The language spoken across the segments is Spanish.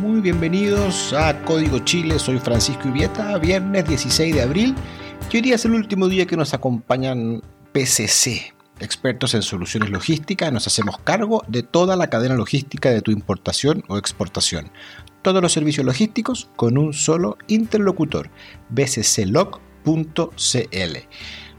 Muy bienvenidos a Código Chile, soy Francisco Ibieta, viernes 16 de abril y hoy día es el último día que nos acompañan PCC, expertos en soluciones logísticas, nos hacemos cargo de toda la cadena logística de tu importación o exportación. Todos los servicios logísticos con un solo interlocutor, bcclog.cl.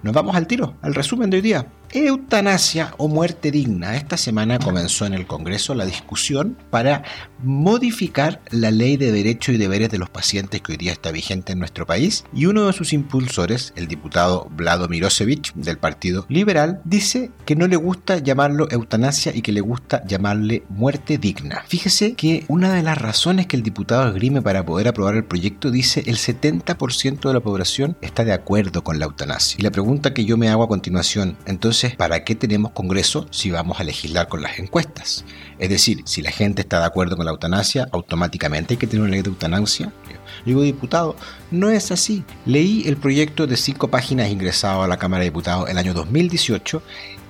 Nos vamos al tiro, al resumen de hoy día. Eutanasia o muerte digna. Esta semana comenzó en el Congreso la discusión para modificar la ley de derechos y deberes de los pacientes que hoy día está vigente en nuestro país y uno de sus impulsores, el diputado Vlado Mirosevich del Partido Liberal, dice que no le gusta llamarlo eutanasia y que le gusta llamarle muerte digna. Fíjese que una de las razones que el diputado esgrime para poder aprobar el proyecto dice el 70% de la población está de acuerdo con la eutanasia. Y la pregunta que yo me hago a continuación, entonces ¿para qué tenemos Congreso si vamos a legislar con las encuestas? Es decir, si la gente está de acuerdo con la eutanasia, automáticamente hay que tener una ley de eutanasia. Digo, diputado, no es así. Leí el proyecto de cinco páginas ingresado a la Cámara de Diputados el año 2018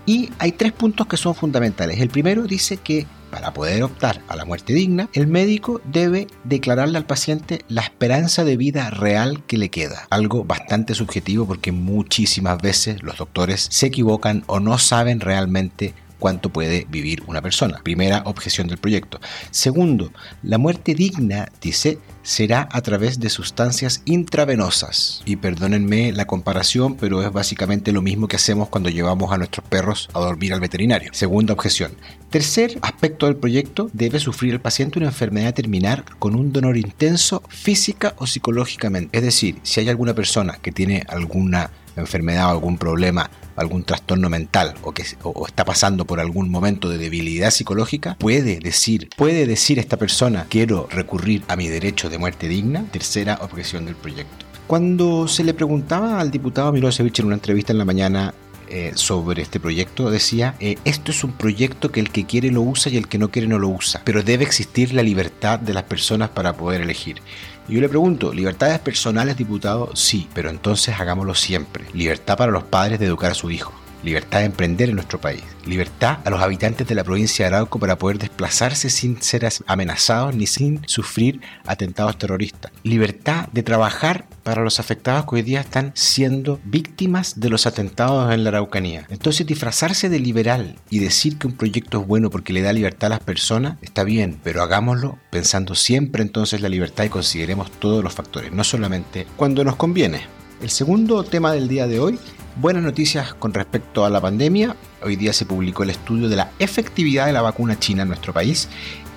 y hay tres puntos que son fundamentales. El primero dice que para poder optar a la muerte digna, el médico debe declararle al paciente la esperanza de vida real que le queda. Algo bastante subjetivo porque muchísimas veces los doctores se equivocan o no saben realmente cuánto puede vivir una persona. Primera objeción del proyecto. Segundo, la muerte digna, dice, será a través de sustancias intravenosas. Y perdónenme la comparación, pero es básicamente lo mismo que hacemos cuando llevamos a nuestros perros a dormir al veterinario. Segunda objeción. Tercer aspecto del proyecto, debe sufrir el paciente una enfermedad terminal con un dolor intenso física o psicológicamente. Es decir, si hay alguna persona que tiene alguna enfermedad o algún problema, algún trastorno mental o que está pasando por algún momento de debilidad psicológica, puede decir, puede decir esta persona, quiero recurrir a mi derecho de muerte digna, tercera objeción del proyecto. Cuando se le preguntaba al diputado Milosevic en una entrevista en la mañana eh, sobre este proyecto decía, eh, esto es un proyecto que el que quiere lo usa y el que no quiere no lo usa, pero debe existir la libertad de las personas para poder elegir. Y yo le pregunto, ¿libertades personales, diputado? Sí, pero entonces hagámoslo siempre. Libertad para los padres de educar a su hijo libertad de emprender en nuestro país, libertad a los habitantes de la provincia de Arauco para poder desplazarse sin ser amenazados ni sin sufrir atentados terroristas, libertad de trabajar para los afectados que hoy día están siendo víctimas de los atentados en la Araucanía. Entonces disfrazarse de liberal y decir que un proyecto es bueno porque le da libertad a las personas está bien, pero hagámoslo pensando siempre entonces la libertad y consideremos todos los factores, no solamente cuando nos conviene. El segundo tema del día de hoy Buenas noticias con respecto a la pandemia. Hoy día se publicó el estudio de la efectividad de la vacuna china en nuestro país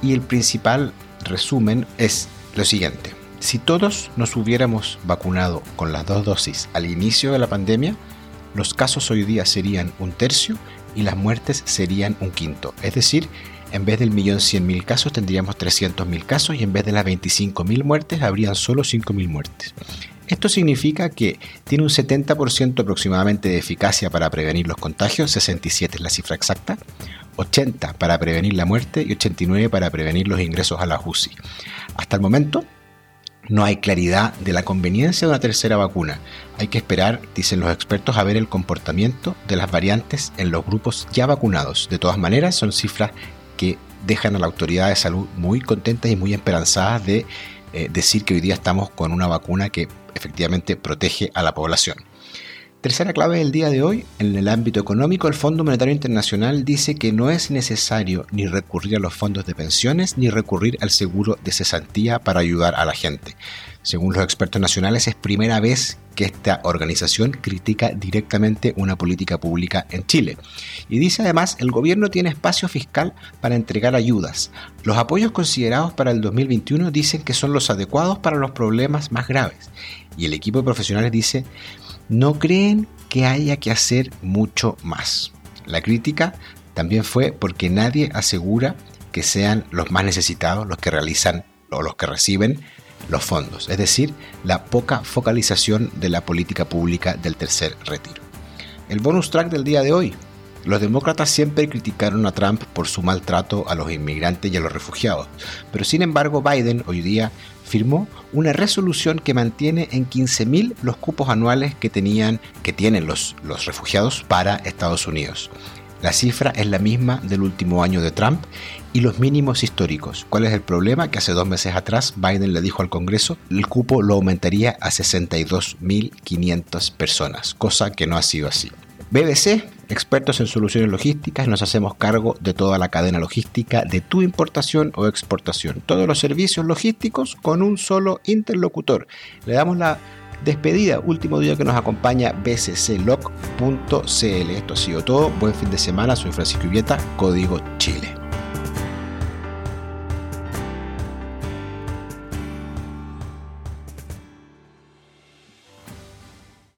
y el principal resumen es lo siguiente. Si todos nos hubiéramos vacunado con las dos dosis al inicio de la pandemia, los casos hoy día serían un tercio y las muertes serían un quinto. Es decir, en vez del millón cien mil casos tendríamos 300 mil casos y en vez de las 25 mil muertes habrían solo 5 mil muertes. Esto significa que tiene un 70% aproximadamente de eficacia para prevenir los contagios, 67 es la cifra exacta, 80 para prevenir la muerte y 89 para prevenir los ingresos a la UCI. Hasta el momento no hay claridad de la conveniencia de una tercera vacuna. Hay que esperar, dicen los expertos, a ver el comportamiento de las variantes en los grupos ya vacunados. De todas maneras, son cifras que dejan a la autoridad de salud muy contentas y muy esperanzadas de eh, decir que hoy día estamos con una vacuna que efectivamente protege a la población. Tercera clave del día de hoy, en el ámbito económico, el Fondo Monetario Internacional dice que no es necesario ni recurrir a los fondos de pensiones ni recurrir al seguro de cesantía para ayudar a la gente. Según los expertos nacionales, es primera vez que esta organización critica directamente una política pública en Chile. Y dice además, el gobierno tiene espacio fiscal para entregar ayudas. Los apoyos considerados para el 2021 dicen que son los adecuados para los problemas más graves. Y el equipo de profesionales dice, no creen que haya que hacer mucho más. La crítica también fue porque nadie asegura que sean los más necesitados los que realizan o los que reciben los fondos, es decir, la poca focalización de la política pública del tercer retiro. El bonus track del día de hoy. Los demócratas siempre criticaron a Trump por su maltrato a los inmigrantes y a los refugiados, pero sin embargo Biden hoy día firmó una resolución que mantiene en 15.000 los cupos anuales que tenían que tienen los, los refugiados para Estados Unidos. La cifra es la misma del último año de Trump y los mínimos históricos. ¿Cuál es el problema? Que hace dos meses atrás Biden le dijo al Congreso el cupo lo aumentaría a 62.500 personas, cosa que no ha sido así. BBC, expertos en soluciones logísticas, nos hacemos cargo de toda la cadena logística de tu importación o exportación. Todos los servicios logísticos con un solo interlocutor. Le damos la despedida, último día que nos acompaña bccloc.cl. Esto ha sido todo. Buen fin de semana. Soy Francisco Ubieta, Código Chile.